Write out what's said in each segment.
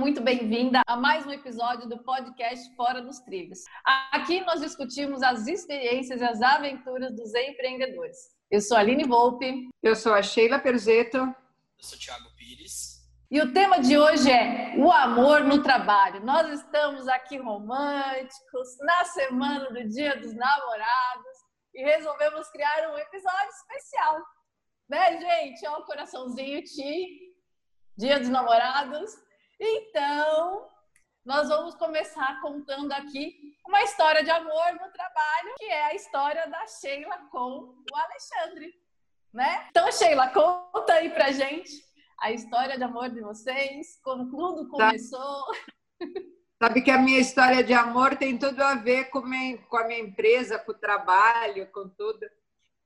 muito bem-vinda a mais um episódio do podcast Fora dos Trilhos. Aqui nós discutimos as experiências e as aventuras dos empreendedores. Eu sou a Aline Volpe. Eu sou a Sheila Perzeto. Eu sou o Thiago Pires. E o tema de hoje é o amor no trabalho. Nós estamos aqui românticos, na semana do Dia dos Namorados, e resolvemos criar um episódio especial. Né, gente? Ó, o coraçãozinho Ti, Dia dos Namorados. Então, nós vamos começar contando aqui uma história de amor no trabalho, que é a história da Sheila com o Alexandre, né? Então, Sheila, conta aí pra gente a história de amor de vocês, como tudo tá. começou. Sabe que a minha história de amor tem tudo a ver com, com a minha empresa, com o trabalho, com tudo.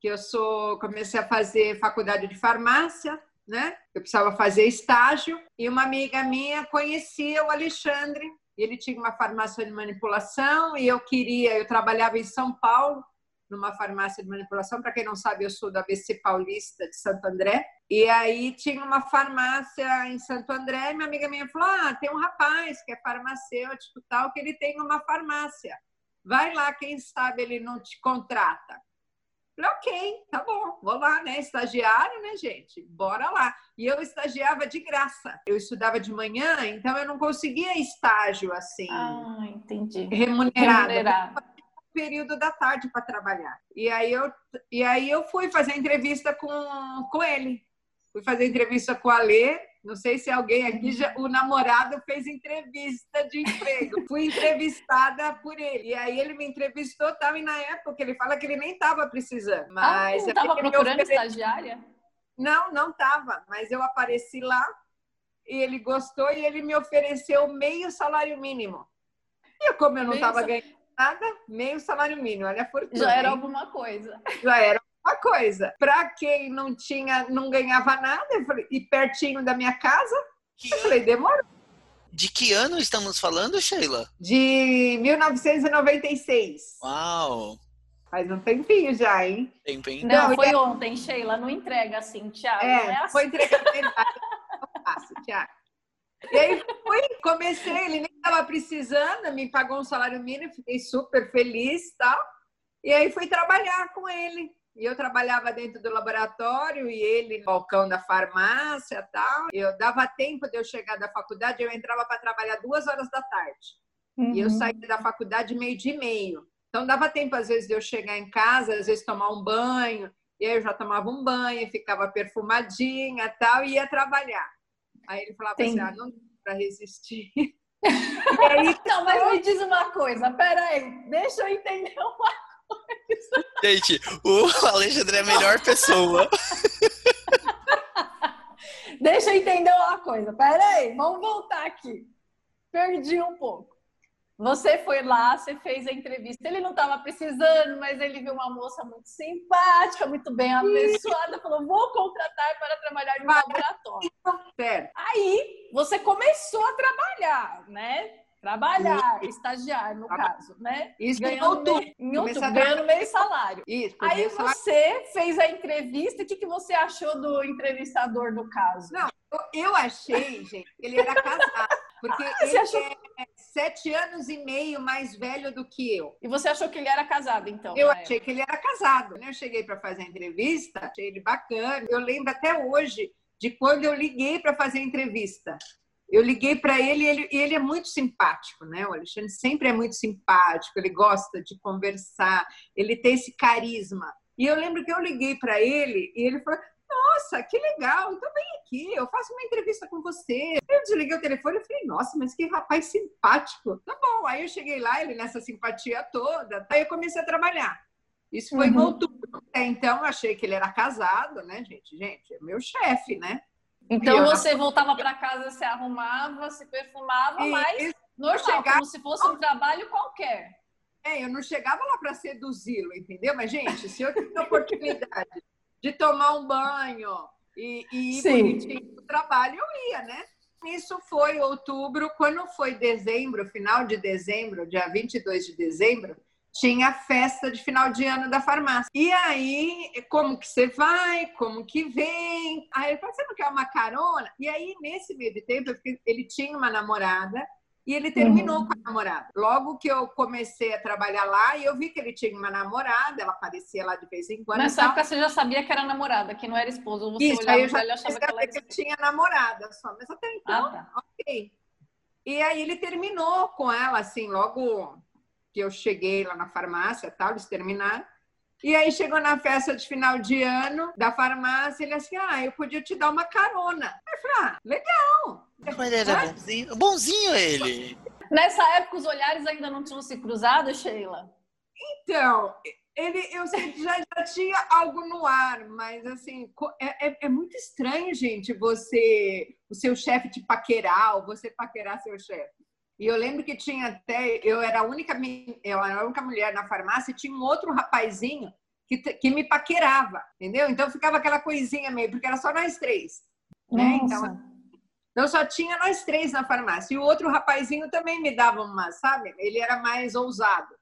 Que eu sou, comecei a fazer faculdade de farmácia, né? Eu precisava fazer estágio e uma amiga minha conhecia o Alexandre. Ele tinha uma farmácia de manipulação e eu queria, eu trabalhava em São Paulo numa farmácia de manipulação. Para quem não sabe, eu sou da ABC Paulista de Santo André. E aí tinha uma farmácia em Santo André. E minha amiga minha falou: Ah, tem um rapaz que é farmacêutico tal, que ele tem uma farmácia. Vai lá, quem sabe ele não te contrata. Falei, ok, tá bom, vou lá, né? Estagiário, né, gente? Bora lá. E eu estagiava de graça. Eu estudava de manhã, então eu não conseguia estágio assim. Ah, entendi. Remunerado. remunerado. Período da tarde para trabalhar. E aí, eu, e aí eu fui fazer entrevista com, com ele. Fui fazer entrevista com a Lê, não sei se alguém aqui já, o namorado fez entrevista de emprego. Fui entrevistada por ele. E aí ele me entrevistou, tal, e na época ele fala que ele nem estava precisando. Mas ah, não estava procurando estagiária? Não, não estava. Mas eu apareci lá e ele gostou e ele me ofereceu meio salário mínimo. E como eu não estava ganhando nada, meio salário mínimo. Olha a fortuna. Já era hein? alguma coisa. Já era uma coisa. Para quem não tinha, não ganhava nada, falei, e pertinho da minha casa, que eu ano? falei, demorou. De que ano estamos falando, Sheila? De 1996. Uau! Faz um tempinho já, hein? Tempinho. Não, não foi é... ontem, Sheila. Não entrega assim, Thiago. É, é assim. foi entregar fácil, Thiago. E aí fui, comecei, ele nem estava precisando, me pagou um salário mínimo, fiquei super feliz e tal. E aí fui trabalhar com ele. E eu trabalhava dentro do laboratório e ele no balcão da farmácia tal. Eu dava tempo de eu chegar da faculdade, eu entrava para trabalhar duas horas da tarde. Uhum. E eu uhum. saía da faculdade meio de meio. Então dava tempo, às vezes, de eu chegar em casa, às vezes tomar um banho. E aí eu já tomava um banho, ficava perfumadinha tal, e ia trabalhar. Aí ele falava assim: ah, não dá para resistir. aí, não, mas me diz uma coisa, peraí, deixa eu entender uma Gente, o Alexandre é a melhor pessoa. Deixa eu entender uma coisa. Pera aí, vamos voltar aqui. Perdi um pouco. Você foi lá, você fez a entrevista. Ele não estava precisando, mas ele viu uma moça muito simpática, muito bem apessoada, falou: vou contratar para trabalhar no laboratório. Certo. Aí você começou a trabalhar, né? Trabalhar, estagiar, no caso, né? Isso ganhando em outubro. Em outubro, ganhando meio salário. Isso, Aí você fez a entrevista, o que, que você achou do entrevistador no caso? Não, eu achei, gente, que ele era casado. Porque ah, ele achou... é sete anos e meio mais velho do que eu. E você achou que ele era casado, então? Eu achei que ele era casado. Eu cheguei para fazer a entrevista, achei ele bacana. Eu lembro até hoje de quando eu liguei para fazer a entrevista. Eu liguei para ele e ele, ele, é muito simpático, né? O Alexandre sempre é muito simpático, ele gosta de conversar, ele tem esse carisma. E eu lembro que eu liguei para ele e ele falou: Nossa, que legal, então vem aqui, eu faço uma entrevista com você. Eu desliguei o telefone e falei: Nossa, mas que rapaz simpático. Tá bom, aí eu cheguei lá, ele nessa simpatia toda, aí eu comecei a trabalhar. Isso foi uhum. em outubro. Então, eu achei que ele era casado, né, gente? Gente, é meu chefe, né? Então você voltava para casa, se arrumava, se perfumava, e, mas normal, chegava... como se fosse um trabalho qualquer. É, eu não chegava lá para seduzi-lo, entendeu? Mas, gente, se eu tivesse a oportunidade de tomar um banho e, e ir bonitinho pro trabalho, eu ia, né? Isso foi outubro. Quando foi dezembro, final de dezembro, dia 22 de dezembro, tinha festa de final de ano da farmácia. E aí, como que você vai? Como que vem? Aí ele falou, você não quer uma carona? E aí, nesse meio de tempo, ele tinha uma namorada e ele terminou uhum. com a namorada. Logo que eu comecei a trabalhar lá, e eu vi que ele tinha uma namorada, ela aparecia lá de vez em quando. Nessa época você já sabia que era namorada, que não era esposa. Você Isso, aí eu já achava que, ela que eu tinha namorada só. Mas até então, ah, tá. ok. E aí ele terminou com ela, assim, logo que eu cheguei lá na farmácia, tal, eles terminaram. E aí chegou na festa de final de ano da farmácia, ele assim, ah, eu podia te dar uma carona. Aí eu falei, ah, legal. Mas ele era bonzinho, bonzinho ele. Nessa época os olhares ainda não tinham se cruzado, Sheila? Então, ele, eu sei que já, já tinha algo no ar, mas assim, é, é, é, muito estranho, gente, você, o seu chefe te paquerar ou você paquerar seu chefe. E eu lembro que tinha até, eu era a única, eu era a única mulher na farmácia e tinha um outro rapazinho que, que me paquerava, entendeu? Então ficava aquela coisinha meio, porque era só nós três. Né? Então, então só tinha nós três na farmácia. E o outro rapazinho também me dava uma, sabe? Ele era mais ousado.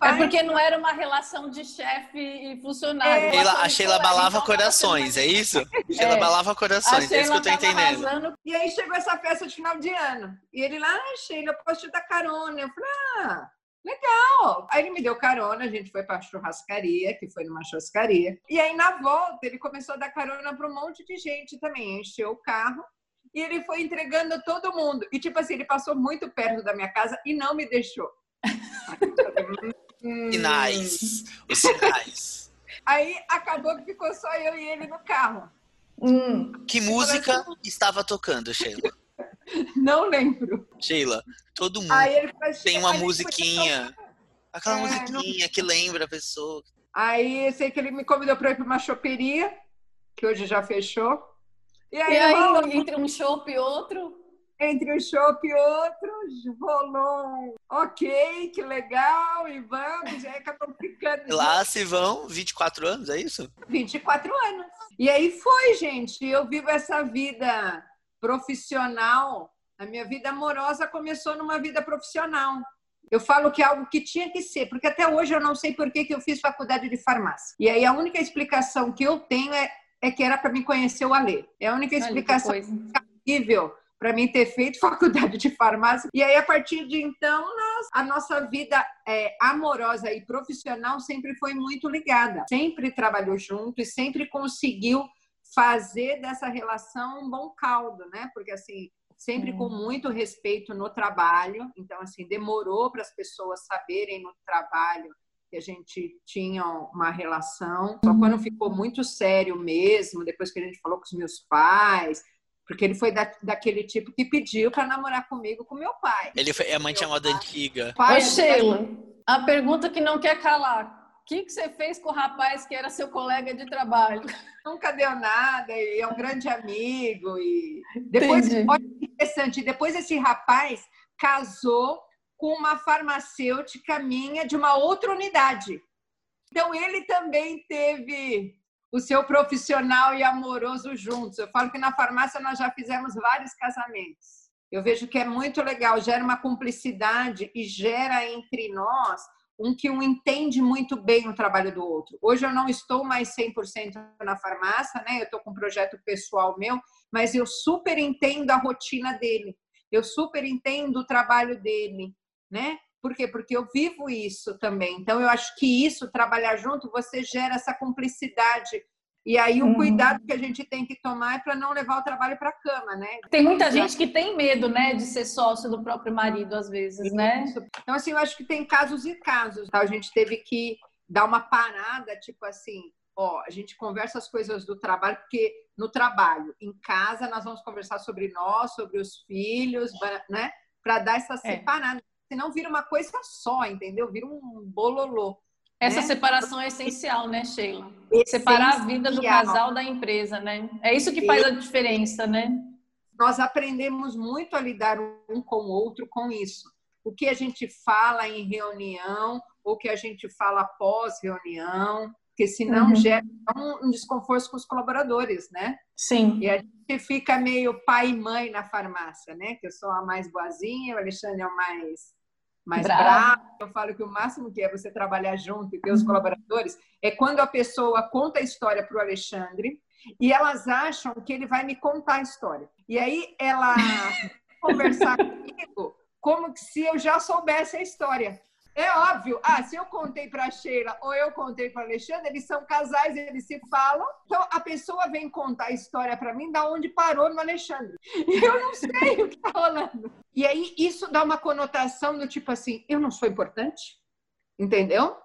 É porque não era uma relação de chefe e funcionário. É, Sheila, a Sheila balava corações, é isso? É. Sheila balava corações, é isso que eu tô entendendo. Arrasando. E aí chegou essa festa de final de ano. E ele lá, ah, Sheila, eu posso te dar carona. Eu falei, ah, legal. Aí ele me deu carona, a gente foi pra churrascaria, que foi numa churrascaria. E aí na volta ele começou a dar carona para um monte de gente também. Encheu o carro e ele foi entregando a todo mundo. E tipo assim, ele passou muito perto da minha casa e não me deixou. Sinais. Os sinais. Aí acabou que ficou só eu e ele no carro. Hum. Que música estava tocando, Sheila? Não lembro. Sheila, todo mundo tem uma musiquinha. Aquela é, musiquinha não... que lembra a pessoa. Aí eu sei que ele me convidou para ir para uma choperia, que hoje já fechou. E aí, e aí entre um chopp e outro? Entre um show e outro, rolou ok, que legal, e vamos, e aí acabou ficando. Lá se vão 24 anos, é isso? 24 anos. E aí foi, gente, eu vivo essa vida profissional, a minha vida amorosa começou numa vida profissional. Eu falo que é algo que tinha que ser, porque até hoje eu não sei por que, que eu fiz faculdade de farmácia. E aí a única explicação que eu tenho é, é que era para me conhecer o Alê. É a única explicação possível para mim ter feito faculdade de farmácia. E aí, a partir de então, nós, a nossa vida é, amorosa e profissional sempre foi muito ligada. Sempre trabalhou junto e sempre conseguiu fazer dessa relação um bom caldo, né? Porque assim, sempre com muito respeito no trabalho. Então, assim, demorou para as pessoas saberem no trabalho que a gente tinha uma relação. Só quando ficou muito sério mesmo, depois que a gente falou com os meus pais, porque ele foi da, daquele tipo que pediu para namorar comigo com meu pai. Ele foi amante à moda antiga. Pai, Ô, Sheila, a pergunta que não quer calar. O que, que você fez com o rapaz que era seu colega de trabalho? Nunca deu nada, e é um grande amigo. E depois, olha que interessante, depois esse rapaz casou com uma farmacêutica minha de uma outra unidade. Então ele também teve o seu profissional e amoroso juntos. Eu falo que na farmácia nós já fizemos vários casamentos. Eu vejo que é muito legal, gera uma cumplicidade e gera entre nós um que um entende muito bem o trabalho do outro. Hoje eu não estou mais 100% na farmácia, né? Eu estou com um projeto pessoal meu, mas eu super entendo a rotina dele. Eu super entendo o trabalho dele, né? Por quê? Porque eu vivo isso também. Então, eu acho que isso, trabalhar junto, você gera essa cumplicidade. E aí, o uhum. cuidado que a gente tem que tomar é para não levar o trabalho para a cama, né? Tem muita gente que tem medo, né, de ser sócio do próprio marido, às vezes, né? Então, assim, eu acho que tem casos e casos. Tá? A gente teve que dar uma parada, tipo assim, ó, a gente conversa as coisas do trabalho, porque no trabalho, em casa, nós vamos conversar sobre nós, sobre os filhos, né? Para dar essa é. Senão vira uma coisa só, entendeu? Vira um bololô. Essa né? separação é essencial, né, Sheila? Essencial. Separar a vida do casal da empresa, né? É isso que faz a diferença, né? Nós aprendemos muito a lidar um com o outro com isso. O que a gente fala em reunião, o que a gente fala pós-reunião, porque senão uhum. gera um desconforto com os colaboradores, né? Sim. E a gente fica meio pai e mãe na farmácia, né? Que eu sou a mais boazinha, o Alexandre é o mais mais bravo. Eu falo que o máximo que é você trabalhar junto e ter os uhum. colaboradores é quando a pessoa conta a história para o Alexandre e elas acham que ele vai me contar a história. E aí ela conversar comigo como se eu já soubesse a história. É óbvio. Ah, se eu contei para Sheila ou eu contei para Alexandre, eles são casais, eles se falam. Então a pessoa vem contar a história para mim da onde parou no Alexandre. E eu não sei o que está rolando. E aí isso dá uma conotação do tipo assim, eu não sou importante? Entendeu?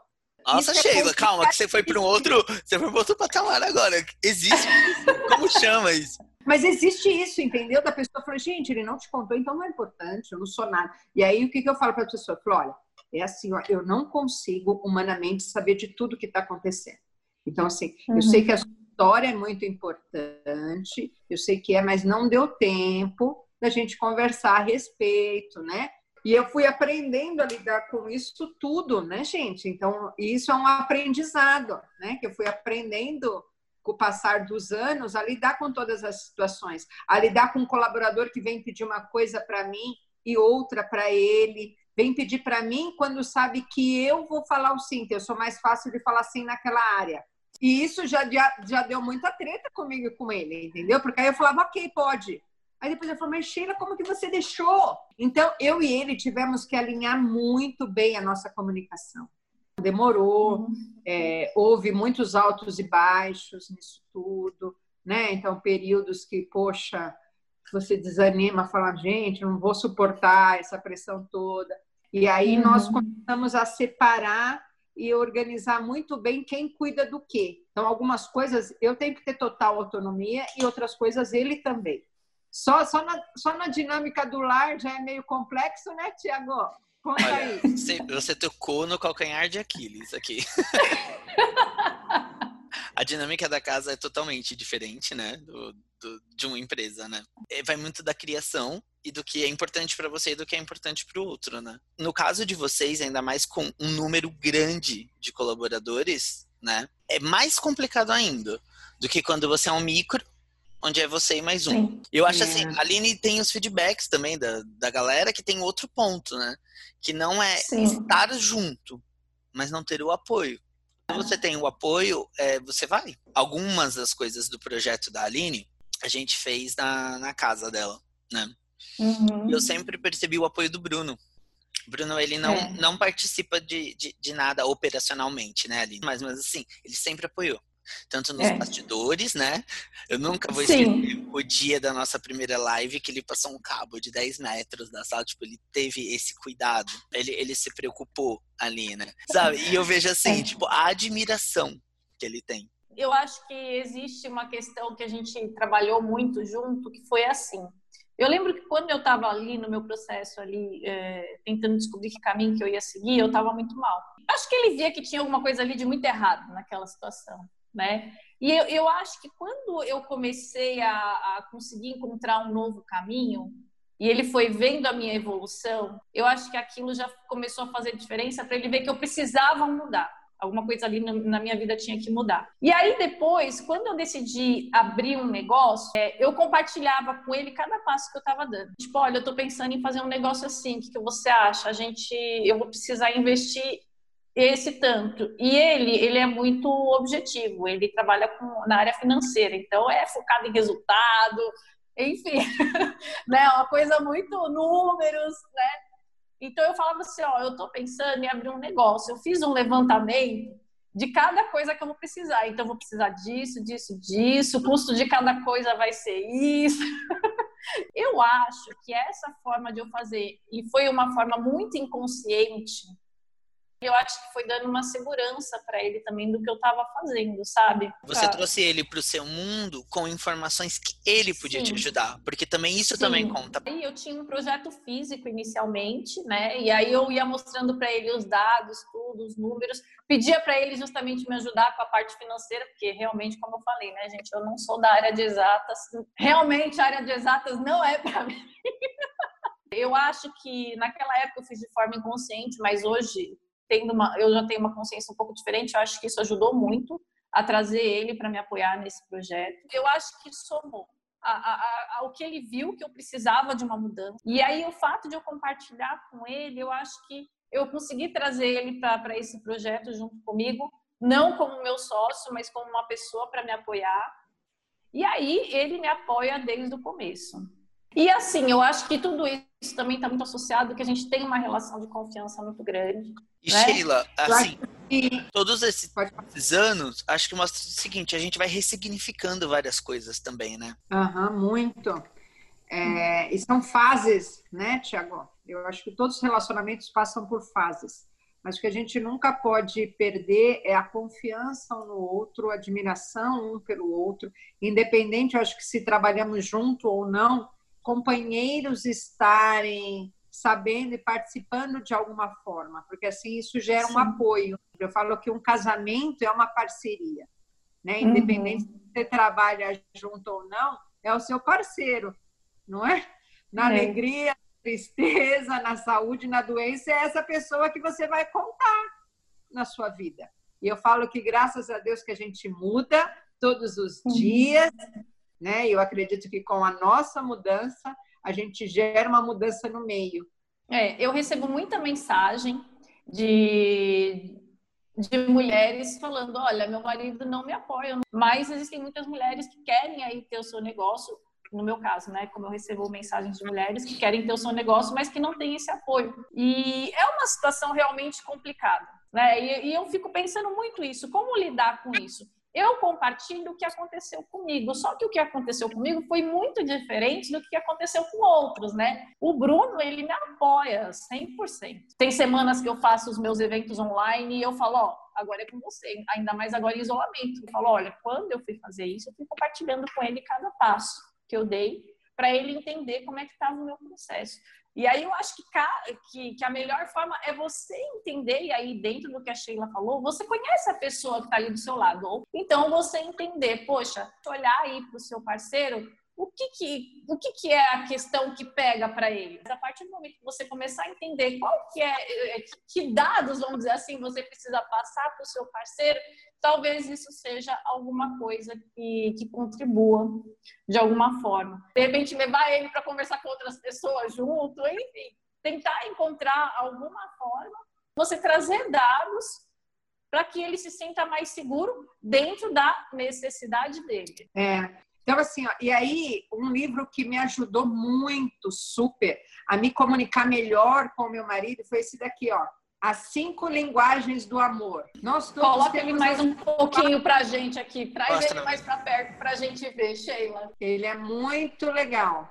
Nossa, isso é Sheila, é calma, que você foi para um outro, você foi para outro patamar agora. Existe isso? Como chama isso? Mas existe isso, entendeu? Da pessoa falar, gente, ele não te contou, então não é importante, eu não sou nada. E aí o que, que eu falo para a pessoa? Eu falo, olha, é assim, ó, eu não consigo humanamente saber de tudo que está acontecendo. Então, assim, uhum. eu sei que a história é muito importante, eu sei que é, mas não deu tempo da gente conversar a respeito, né? E eu fui aprendendo a lidar com isso tudo, né, gente? Então, isso é um aprendizado, né? Que eu fui aprendendo com o passar dos anos a lidar com todas as situações, a lidar com um colaborador que vem pedir uma coisa para mim e outra para ele, vem pedir para mim quando sabe que eu vou falar o sim, que eu sou mais fácil de falar sim naquela área. E isso já, já, já deu muita treta comigo e com ele, entendeu? Porque aí eu falava, ok, pode. Aí depois ele falou, mas Sheila, como que você deixou? Então, eu e ele tivemos que alinhar muito bem a nossa comunicação. Demorou, uhum. é, houve muitos altos e baixos nisso tudo, né? Então, períodos que, poxa, você desanima, fala, gente, não vou suportar essa pressão toda. E aí uhum. nós começamos a separar e organizar muito bem quem cuida do quê. Então, algumas coisas eu tenho que ter total autonomia e outras coisas ele também. Só, só, na, só na dinâmica do lar já é meio complexo, né, Tiago? Conta Olha, aí. Você, você tocou no calcanhar de Aquiles aqui. a dinâmica da casa é totalmente diferente, né? Do, do, de uma empresa, né? É, vai muito da criação e do que é importante para você e do que é importante para o outro, né? No caso de vocês, ainda mais com um número grande de colaboradores, né? É mais complicado ainda do que quando você é um micro onde é você e mais um. Sim. Eu acho assim, é. assim, a Aline tem os feedbacks também da, da galera que tem outro ponto, né? Que não é Sim. estar junto, mas não ter o apoio. Se você tem o apoio, é, você vai. Algumas das coisas do projeto da Aline, a gente fez na, na casa dela, né? Uhum. Eu sempre percebi o apoio do Bruno. Bruno, ele não, é. não participa de, de, de, nada operacionalmente, né, Aline? Mas, mas assim, ele sempre apoiou tanto nos é. bastidores, né? Eu nunca vou esquecer o dia da nossa primeira live que ele passou um cabo de 10 metros da sala, tipo, ele teve esse cuidado, ele, ele se preocupou ali, né? Sabe? E eu vejo assim, é. tipo, a admiração que ele tem. Eu acho que existe uma questão que a gente trabalhou muito junto, que foi assim. Eu lembro que quando eu estava ali no meu processo ali, é, tentando descobrir que caminho que eu ia seguir, eu estava muito mal. Acho que ele via que tinha alguma coisa ali de muito errado naquela situação né? E eu, eu acho que quando eu comecei a, a conseguir encontrar um novo caminho, e ele foi vendo a minha evolução, eu acho que aquilo já começou a fazer diferença para ele ver que eu precisava mudar. Alguma coisa ali na minha vida tinha que mudar. E aí depois, quando eu decidi abrir um negócio, é, eu compartilhava com ele cada passo que eu estava dando. Tipo, olha, eu estou pensando em fazer um negócio assim, o que, que você acha? A gente, eu vou precisar investir esse tanto. E ele, ele é muito objetivo, ele trabalha com, na área financeira, então é focado em resultado, enfim, né? Uma coisa muito números, né? Então eu falava assim, ó, eu estou pensando em abrir um negócio. Eu fiz um levantamento de cada coisa que eu vou precisar. Então eu vou precisar disso, disso, disso, o custo de cada coisa vai ser isso. eu acho que essa forma de eu fazer, e foi uma forma muito inconsciente, eu acho que foi dando uma segurança para ele também do que eu estava fazendo, sabe? Você Cara. trouxe ele para o seu mundo com informações que ele podia Sim. te ajudar, porque também isso Sim. também conta. E eu tinha um projeto físico inicialmente, né? E aí eu ia mostrando para ele os dados, tudo, os números, pedia para ele justamente me ajudar com a parte financeira, porque realmente, como eu falei, né, gente, eu não sou da área de exatas. Realmente a área de exatas não é para mim. Eu acho que naquela época eu fiz de forma inconsciente, mas hoje tendo uma, eu já tenho uma consciência um pouco diferente, eu acho que isso ajudou muito a trazer ele para me apoiar nesse projeto. Eu acho que somou. ao que ele viu que eu precisava de uma mudança. E aí o fato de eu compartilhar com ele, eu acho que eu consegui trazer ele para esse projeto junto comigo, não como meu sócio, mas como uma pessoa para me apoiar. E aí ele me apoia desde o começo. E assim, eu acho que tudo isso também está muito associado que a gente tem uma relação de confiança muito grande. E né? Sheila, assim, todos esses, esses, anos, acho que mostra o seguinte, a gente vai ressignificando várias coisas também, né? Aham, uhum, muito. É, e são fases, né, Tiago? Eu acho que todos os relacionamentos passam por fases. Mas o que a gente nunca pode perder é a confiança um no outro, a admiração um pelo outro, independente, eu acho que se trabalhamos junto ou não, companheiros estarem sabendo e participando de alguma forma, porque assim isso gera Sim. um apoio. Eu falo que um casamento é uma parceria, né? Independente uhum. se você trabalha junto ou não, é o seu parceiro, não é? Na é. alegria, na tristeza, na saúde, na doença, é essa pessoa que você vai contar na sua vida. E eu falo que graças a Deus que a gente muda todos os uhum. dias, né? Eu acredito que com a nossa mudança a gente gera uma mudança no meio. É, eu recebo muita mensagem de, de mulheres falando, olha, meu marido não me apoia, mas existem muitas mulheres que querem aí ter o seu negócio, no meu caso, né, como eu recebo mensagens de mulheres que querem ter o seu negócio, mas que não têm esse apoio. E é uma situação realmente complicada, né? E, e eu fico pensando muito isso, como lidar com isso? Eu compartilho o que aconteceu comigo. Só que o que aconteceu comigo foi muito diferente do que aconteceu com outros, né? O Bruno, ele me apoia 100%. Tem semanas que eu faço os meus eventos online e eu falo, ó, agora é com você, ainda mais agora em isolamento. Eu falo, olha, quando eu fui fazer isso, eu fui compartilhando com ele cada passo que eu dei para ele entender como é que estava o meu processo. E aí eu acho que, que, que, a melhor forma é você entender, e aí dentro do que a Sheila falou, você conhece a pessoa que está ali do seu lado. Então você entender, poxa, olhar aí para o seu parceiro, o que, que, o que, que é a questão que pega para ele? A partir do momento que você começar a entender qual que é, é que dados, vamos dizer assim, você precisa passar para o seu parceiro, talvez isso seja alguma coisa que, que contribua de alguma forma. De repente, levar ele para conversar com outras pessoas junto, enfim, tentar encontrar alguma forma, você trazer dados para que ele se sinta mais seguro dentro da necessidade dele. É. Então, assim, ó, e aí, um livro que me ajudou muito, super, a me comunicar melhor com o meu marido foi esse daqui, ó. As cinco linguagens do amor. Nós Coloca ele mais um pouquinho para a gente aqui. Traz Mostra ele mais para perto para a gente ver, Sheila. Ele é muito legal.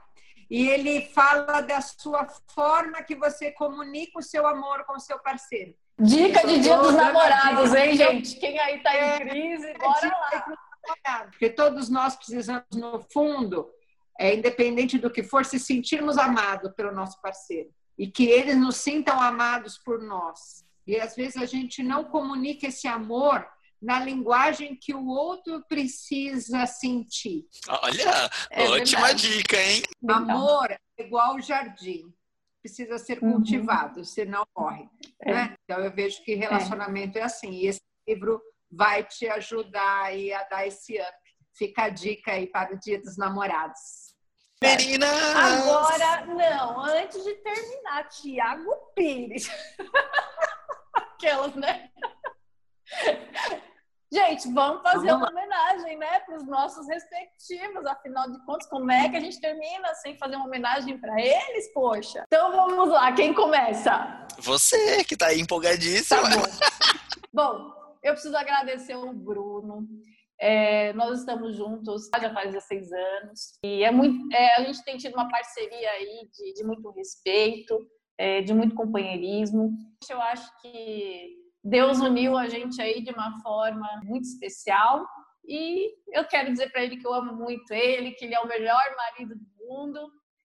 E ele fala da sua forma que você comunica o seu amor com o seu parceiro. Dica de dia dos namorados, hein, gente? Quem aí está em é, crise, bora lá. Porque todos nós precisamos, no fundo, é, independente do que for, se sentirmos amados pelo nosso parceiro e que eles nos sintam amados por nós. E às vezes a gente não comunica esse amor na linguagem que o outro precisa sentir. Olha, é ótima verdade. dica, hein? Amor é igual jardim, precisa ser uhum. cultivado, uhum. senão morre. É. Né? Então eu vejo que relacionamento é. é assim. E esse livro vai te ajudar aí a dar esse up. Fica a dica aí para o Dia dos Namorados. Meninas! Agora, não, antes de terminar, Tiago Pires. Aquelas, né? Gente, vamos fazer vamos uma homenagem, né, para os nossos respectivos. Afinal de contas, como é que a gente termina sem fazer uma homenagem para eles, poxa? Então vamos lá, quem começa? Você, que está aí empolgadíssima. Tá bom. bom, eu preciso agradecer o Bruno. É, nós estamos juntos já faz 16 anos e é muito, é, a gente tem tido uma parceria aí de, de muito respeito, é, de muito companheirismo. Eu acho que Deus uniu a gente aí de uma forma muito especial e eu quero dizer para ele que eu amo muito ele, que ele é o melhor marido do mundo.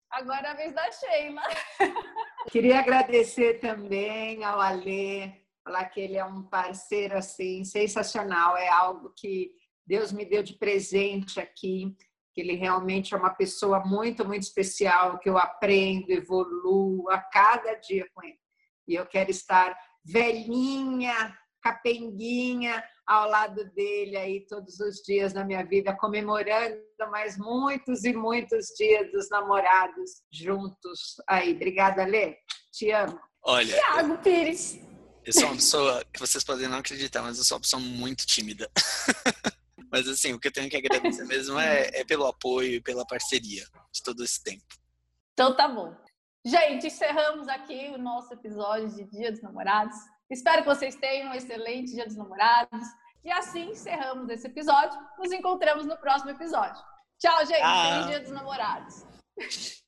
Agora é a vez da Sheila. Queria agradecer também ao Alê, falar que ele é um parceiro assim sensacional, é algo que Deus me deu de presente aqui, que ele realmente é uma pessoa muito, muito especial, que eu aprendo, evoluo a cada dia com ele. E eu quero estar velhinha, capenguinha, ao lado dele aí todos os dias da minha vida, comemorando mais muitos e muitos dias dos namorados juntos aí. Obrigada, Lê. Te amo. Olha. Tiago Pires. Eu sou uma pessoa que vocês podem não acreditar, mas eu sou uma pessoa muito tímida. mas assim, o que eu tenho que agradecer mesmo é, é pelo apoio e pela parceria de todo esse tempo. Então tá bom. Gente, encerramos aqui o nosso episódio de Dia dos Namorados. Espero que vocês tenham um excelente Dia dos Namorados. E assim encerramos esse episódio. Nos encontramos no próximo episódio. Tchau, gente. Ah. Feliz Dia dos Namorados.